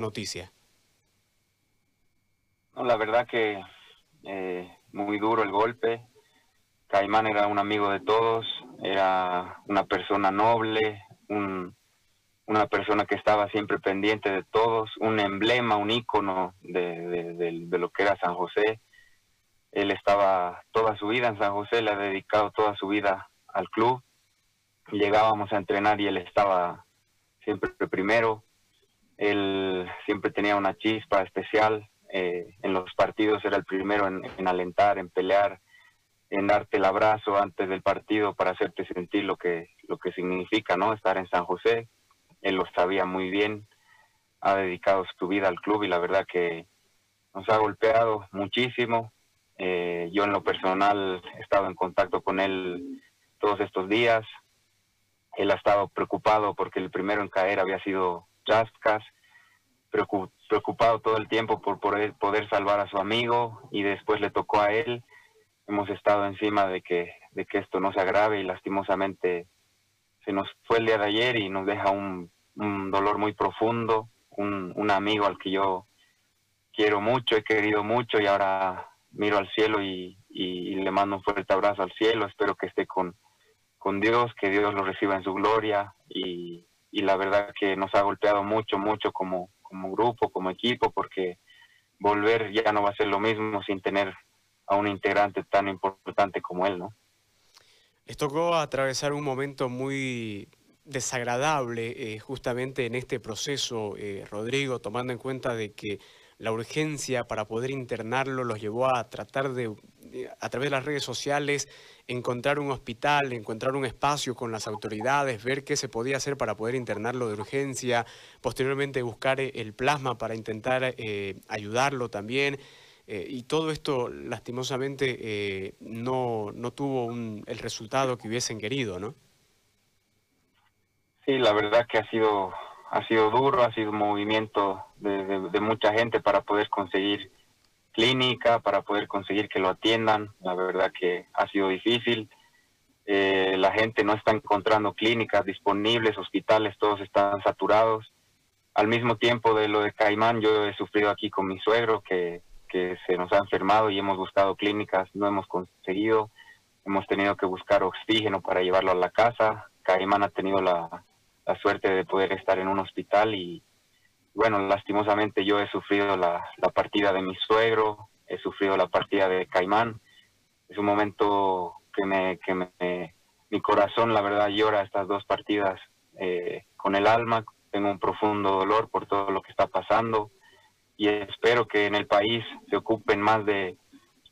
noticia? la verdad que eh, muy duro el golpe. Caimán era un amigo de todos, era una persona noble, una persona que estaba siempre pendiente de todos, un emblema, un ícono de, de, lo que era San José. Él estaba toda su vida en San José, le ha dedicado toda su vida al club. Llegábamos a entrenar y él estaba siempre primero. Él siempre tenía una chispa especial. Eh, en los partidos era el primero en, alentar, en pelear, en darte el abrazo antes del partido para hacerte sentir lo que, lo que significa, ¿no? Estar en San José. Él lo sabía muy bien, ha dedicado su vida al club y la verdad que nos ha golpeado muchísimo. Eh, yo en lo personal he estado en contacto con él todos estos días. Él ha estado preocupado porque el primero en caer había sido Jaskas, preocupado todo el tiempo por poder, poder salvar a su amigo y después le tocó a él. Hemos estado encima de que, esto no se agrave y lastimosamente se nos fue el día de ayer y nos deja un, dolor muy profundo, un, amigo al que yo quiero mucho, he querido mucho y ahora miro al cielo y, le mando un fuerte abrazo al cielo. Espero que esté con Dios, que Dios lo reciba en su gloria y, y la verdad que nos ha golpeado mucho, mucho como, como grupo, como equipo, porque volver ya no va a ser lo mismo sin tener a un integrante tan importante como él, ¿no? Les tocó atravesar un momento muy desagradable eh, justamente en este proceso, eh, Rodrigo, tomando en cuenta de que la urgencia para poder internarlo los llevó a tratar de, a través de las redes sociales, encontrar un hospital, encontrar un espacio con las autoridades, ver qué se podía hacer para poder internarlo de urgencia, posteriormente buscar eh, el plasma para intentar eh, ayudarlo también. Eh, y todo esto, lastimosamente, no, no, tuvo el resultado que hubiesen querido, ¿no? Sí, la verdad que ha sido ha sido duro, ha sido un movimiento de, mucha gente para poder conseguir clínica, para poder conseguir que lo atiendan. La verdad que ha sido difícil. Eh, la gente no está encontrando clínicas disponibles, hospitales, todos están saturados. Al mismo tiempo de lo de Caimán, yo he sufrido aquí con mi suegro que, que se nos ha enfermado y hemos buscado clínicas, no hemos conseguido. Hemos tenido que buscar oxígeno para llevarlo a la casa. Caimán ha tenido la, la suerte de poder estar en un hospital y bueno, lastimosamente yo he sufrido la, partida de mi suegro, he sufrido la partida de Caimán. Es un momento que me, que me, mi corazón la verdad llora estas dos partidas eh, con el alma. Tengo un profundo dolor por todo lo que está pasando y espero que en el país se ocupen más de,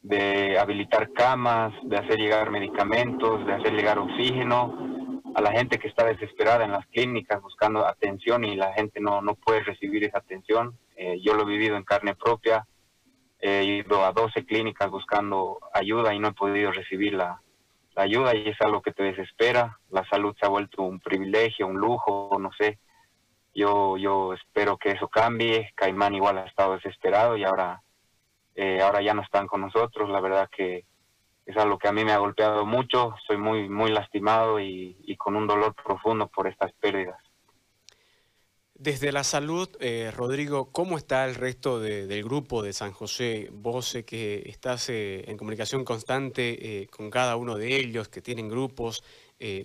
de habilitar camas, de hacer llegar medicamentos, de hacer llegar oxígeno a la gente que está desesperada en las clínicas buscando atención y la gente no, no puede recibir esa atención. Eh, yo lo he vivido en carne propia, he ido a 12 clínicas buscando ayuda y no he podido recibir la, ayuda y es algo que te desespera. La salud se ha vuelto un privilegio, un lujo, no sé. Yo, yo espero que eso cambie. Caimán igual ha estado desesperado y ahora, eh, ahora ya no están con nosotros. La verdad que es algo que a mí me ha golpeado mucho, soy muy, muy lastimado y, con un dolor profundo por estas pérdidas. Desde la salud, eh, Rodrigo, ¿cómo está el resto del grupo de San José? Vos sé que estás eh, en comunicación constante eh, con cada uno de ellos, que tienen grupos.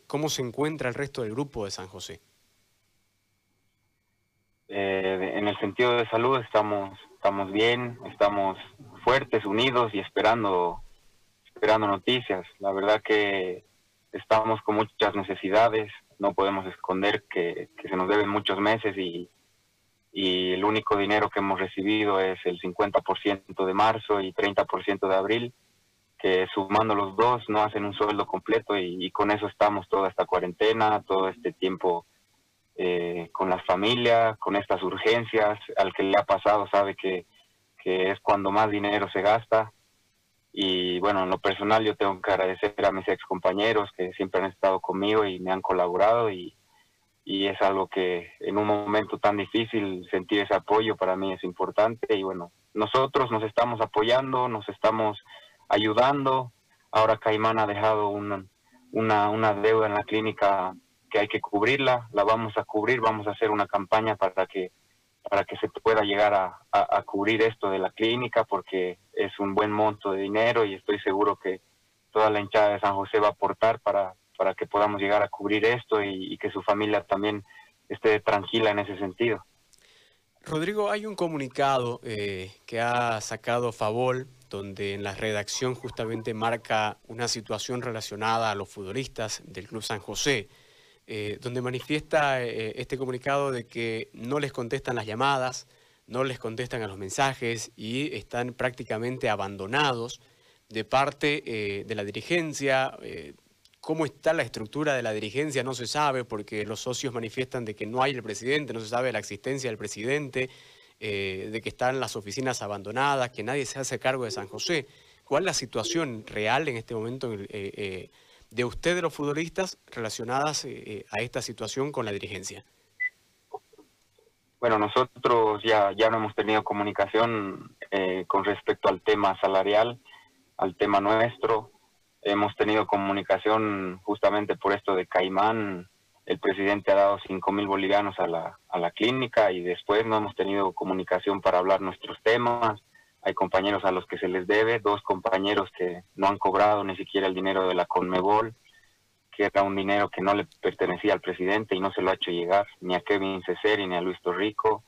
¿Cómo se encuentra el resto del grupo de San José? en el sentido de salud estamos, estamos bien, estamos fuertes, unidos y esperando esperando noticias. La verdad que estamos con muchas necesidades, no podemos esconder que, se nos deben muchos meses y, y, el único dinero que hemos recibido es el 50% de marzo y 30% de abril, que sumando los dos no hacen un sueldo completo y, con eso estamos toda esta cuarentena, todo este tiempo eh, con la familia, con estas urgencias. Al que le ha pasado sabe que, que es cuando más dinero se gasta y bueno, en lo personal yo tengo que agradecer a mis ex compañeros que siempre han estado conmigo y me han colaborado y, y es algo que en un momento tan difícil sentir ese apoyo para mí es importante y bueno, nosotros nos estamos apoyando, nos estamos ayudando. Ahora Caimán ha dejado una, una, una deuda en la clínica que hay que cubrirla, la vamos a cubrir, vamos a hacer una campaña para que para que se pueda llegar a, a, cubrir esto de la clínica, porque es un buen monto de dinero y estoy seguro que toda la hinchada de San José va a aportar para, para que podamos llegar a cubrir esto y, que su familia también esté tranquila en ese sentido. Rodrigo, hay un comunicado eh, que ha sacado Favol, donde en la redacción justamente marca una situación relacionada a los futbolistas del Club San José, eh, donde manifiesta eh, este comunicado de que no les contestan las llamadas, no les contestan a los mensajes y están prácticamente abandonados de parte de la dirigencia, cómo está la estructura de la dirigencia no se sabe porque los socios manifiestan de que no hay el presidente, no se sabe la existencia del presidente, eh, de que están las oficinas abandonadas, que nadie se hace cargo de San José. ¿Cuál es la situación real en este momento eh, eh, de ustedes los futbolistas relacionadas a esta situación con la dirigencia? Bueno, nosotros ya, ya no hemos tenido comunicación con respecto al tema salarial, al tema nuestro hemos tenido comunicación justamente por esto de Caimán. El presidente ha dado cinco mil bolivianos a la, a la clínica y después no hemos tenido comunicación para hablar nuestros temas. Hay compañeros a los que se les debe, dos compañeros que no han cobrado ni siquiera el dinero de la Conmebol, que era un dinero que no le pertenecía al presidente y no se lo ha hecho llegar ni a Kevin Ceseri ni a Luis Torrico.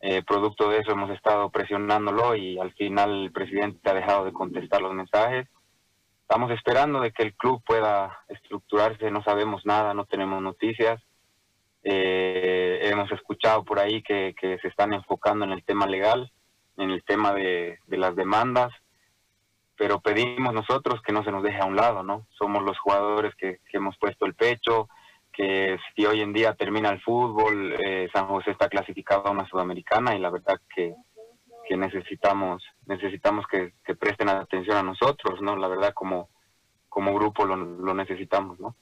Eh, producto de eso hemos estado presionándolo y al final el presidente ha dejado de contestar los mensajes estamos esperando de que el club pueda estructurarse, no sabemos nada, no tenemos noticias. Eh, hemos escuchado por ahí que, se están enfocando en el tema legal, en el tema de, las demandas, pero pedimos nosotros que no se nos deje a un lado, ¿no? Somos los jugadores que, hemos puesto el pecho, que si hoy en día termina el fútbol, eh, San José está clasificado a una sudamericana y la verdad que que necesitamos necesitamos que, presten atención a nosotros, ¿no? La verdad, como, como grupo lo, necesitamos, ¿no?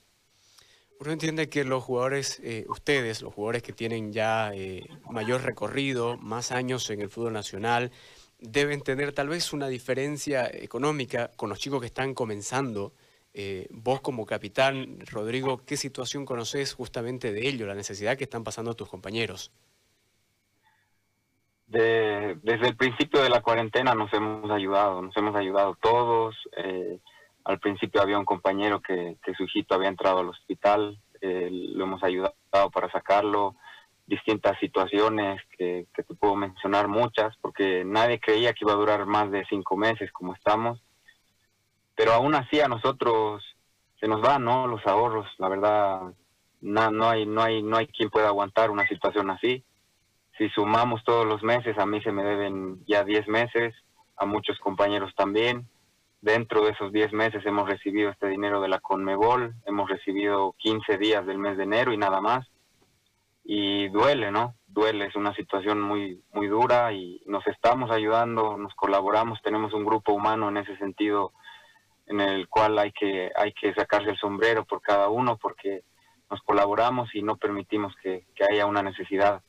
Uno entiende que los jugadores, eh, ustedes, los jugadores que tienen ya eh, mayor recorrido, más años en el fútbol nacional, deben tener tal vez una diferencia económica con los chicos que están comenzando. Eh, vos como capitán, Rodrigo, ¿qué situación conoces justamente de ello, la necesidad que están pasando tus compañeros? desde el principio de la cuarentena nos hemos ayudado, nos hemos ayudado todos. Al principio había un compañero que, su hijito había entrado al hospital, eh, lo hemos ayudado para sacarlo. Distintas situaciones que, te puedo mencionar muchas, porque nadie creía que iba a durar más de cinco meses como estamos. Pero aún así a nosotros se nos van, ¿no? Los ahorros, la verdad, no, no hay, no hay, no hay quien pueda aguantar una situación así si sumamos todos los meses, a mí se me deben ya 10 meses, a muchos compañeros también. Dentro de esos 10 meses hemos recibido este dinero de la Conmebol, hemos recibido 15 días del mes de enero y nada más. Y duele, ¿no? Duele, es una situación muy, muy dura y nos estamos ayudando, nos colaboramos, tenemos un grupo humano en ese sentido en el cual hay que, hay que sacarse el sombrero por cada uno porque nos colaboramos y no permitimos que, haya una necesidad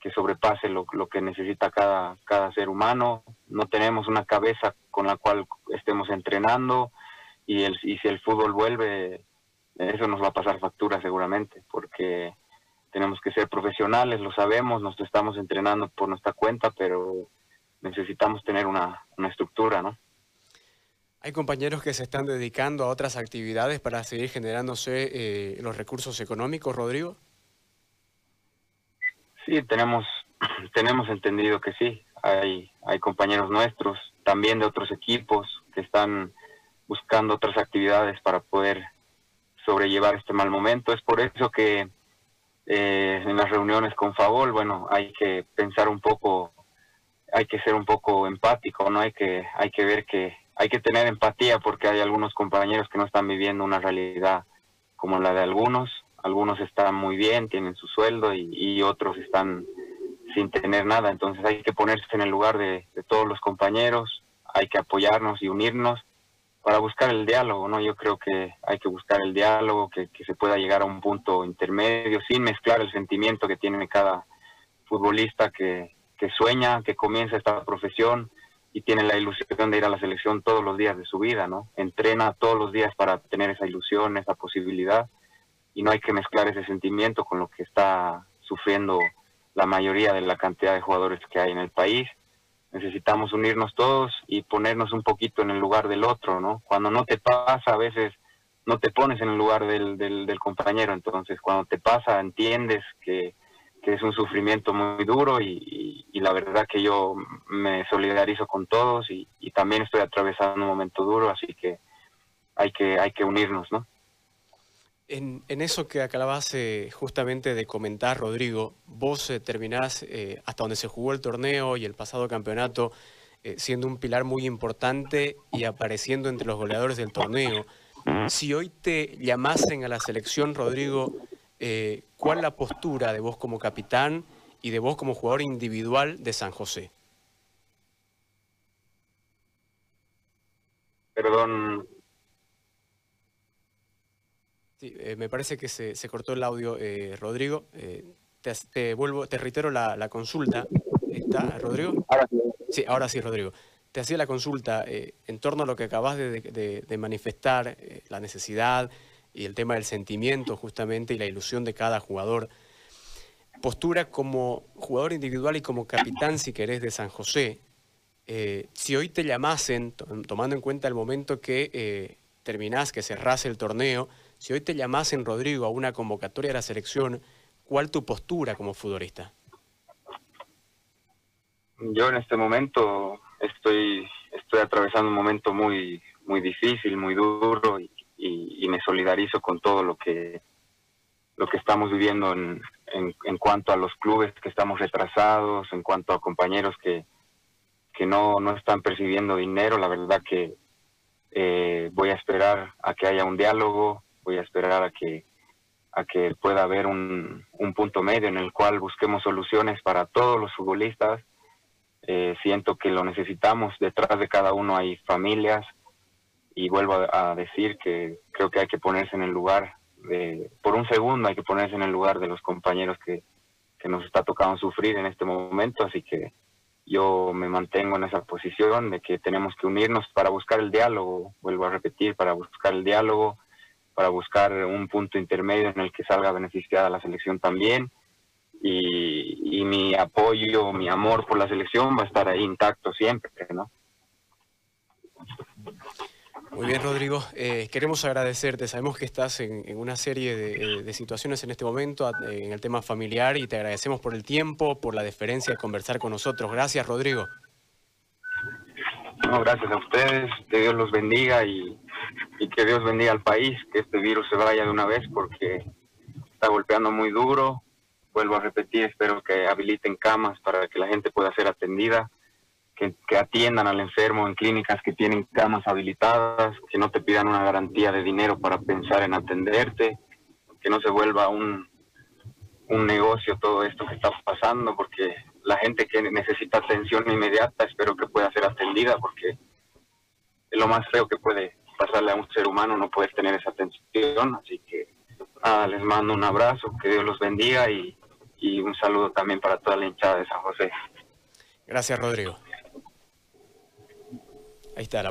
que sobrepase lo, lo, que necesita cada, cada ser humano. No tenemos una cabeza con la cual estemos entrenando y, el, y si el fútbol vuelve, eso nos va a pasar factura seguramente, porque tenemos que ser profesionales, lo sabemos, nos estamos entrenando por nuestra cuenta, pero necesitamos tener una, una estructura, ¿no? ¿Hay compañeros que se están dedicando a otras actividades para seguir generándose eh, los recursos económicos, Rodrigo? Sí, tenemos, tenemos entendido que sí. Hay, hay compañeros nuestros, también de otros equipos, que están buscando otras actividades para poder sobrellevar este mal momento. Es por eso que eh, en las reuniones con Favol, bueno, hay que pensar un poco, hay que ser un poco empático, ¿no? Hay que, hay que ver que hay que tener empatía porque hay algunos compañeros que no están viviendo una realidad como la de algunos algunos están muy bien, tienen su sueldo y, otros están sin tener nada. Entonces hay que ponerse en el lugar de, todos los compañeros, hay que apoyarnos y unirnos para buscar el diálogo, ¿no? Yo creo que hay que buscar el diálogo, que, se pueda llegar a un punto intermedio sin mezclar el sentimiento que tiene cada futbolista que, que sueña, que comienza esta profesión y tiene la ilusión de ir a la selección todos los días de su vida, ¿no? Entrena todos los días para tener esa ilusión, esa posibilidad y no hay que mezclar ese sentimiento con lo que está sufriendo la mayoría de la cantidad de jugadores que hay en el país. Necesitamos unirnos todos y ponernos un poquito en el lugar del otro, ¿no? Cuando no te pasa, a veces no te pones en el lugar del, del, compañero, entonces cuando te pasa entiendes que, es un sufrimiento muy duro y, la verdad que yo me solidarizo con todos y, y también estoy atravesando un momento duro, así que hay que, hay que unirnos, ¿no? En, eso que acabas eh, justamente de comentar, Rodrigo, vos eh, terminás eh, hasta donde se jugó el torneo y el pasado campeonato siendo un pilar muy importante y apareciendo entre los goleadores del torneo. Si hoy te llamasen a la selección, Rodrigo, ¿cuál es la postura de vos como capitán y de vos como jugador individual de San José? Perdón, Sí, eh, me parece que se, cortó el audio, eh, Rodrigo. Eh, te, vuelvo, te reitero la, consulta. ¿Está, Rodrigo? Ahora sí. Sí, ahora sí, Rodrigo. Te hacía la consulta en torno a lo que acabas de, manifestar, la necesidad y el tema del sentimiento justamente y la ilusión de cada jugador. Postura como jugador individual y como capitán, si querés, de San José. si hoy te llamasen, tomando en cuenta el momento que terminás, que cerrás el torneo, si hoy te llamasen, Rodrigo, a una convocatoria de la selección, ¿cuál tu postura como futbolista? Yo en este momento estoy, estoy atravesando un momento muy, muy difícil, muy duro y, me solidarizo con todo lo que, lo que estamos viviendo en, en, cuanto a los clubes que estamos retrasados, en cuanto a compañeros que, que no, no están percibiendo dinero. La verdad que eh, voy a esperar a que haya un diálogo, voy a esperar a que a que pueda haber un, punto medio en el cual busquemos soluciones para todos los futbolistas. Eh, siento que lo necesitamos, detrás de cada uno hay familias. Y vuelvo a, decir que creo que hay que ponerse en el lugar, de, por un segundo hay que ponerse en el lugar de los compañeros que, que nos está tocando sufrir en este momento, así que yo me mantengo en esa posición de que tenemos que unirnos para buscar el diálogo, vuelvo a repetir, para buscar el diálogo, para buscar un punto intermedio en el que salga beneficiada la selección también. Y, mi apoyo, mi amor por la selección va a estar ahí intacto siempre, ¿no? Muy bien, Rodrigo. Eh, queremos agradecerte. Sabemos que estás en, una serie de, de, situaciones en este momento en el tema familiar y te agradecemos por el tiempo, por la deferencia de conversar con nosotros. Gracias, Rodrigo. No, gracias a ustedes. Que Dios los bendiga y y que Dios bendiga al país, que este virus se vaya de una vez porque está golpeando muy duro. Vuelvo a repetir, espero que habiliten camas para que la gente pueda ser atendida, que, atiendan al enfermo en clínicas que tienen camas habilitadas, que no te pidan una garantía de dinero para pensar en atenderte, que no se vuelva un, un negocio todo esto que está pasando, porque la gente que necesita atención inmediata espero que pueda ser atendida, porque es lo más feo que puede pasarle a un ser humano, no puedes tener esa atención. Así que les mando un abrazo, que Dios los bendiga y, y un saludo también para toda la hinchada de San José. Gracias, Rodrigo. Ahí está la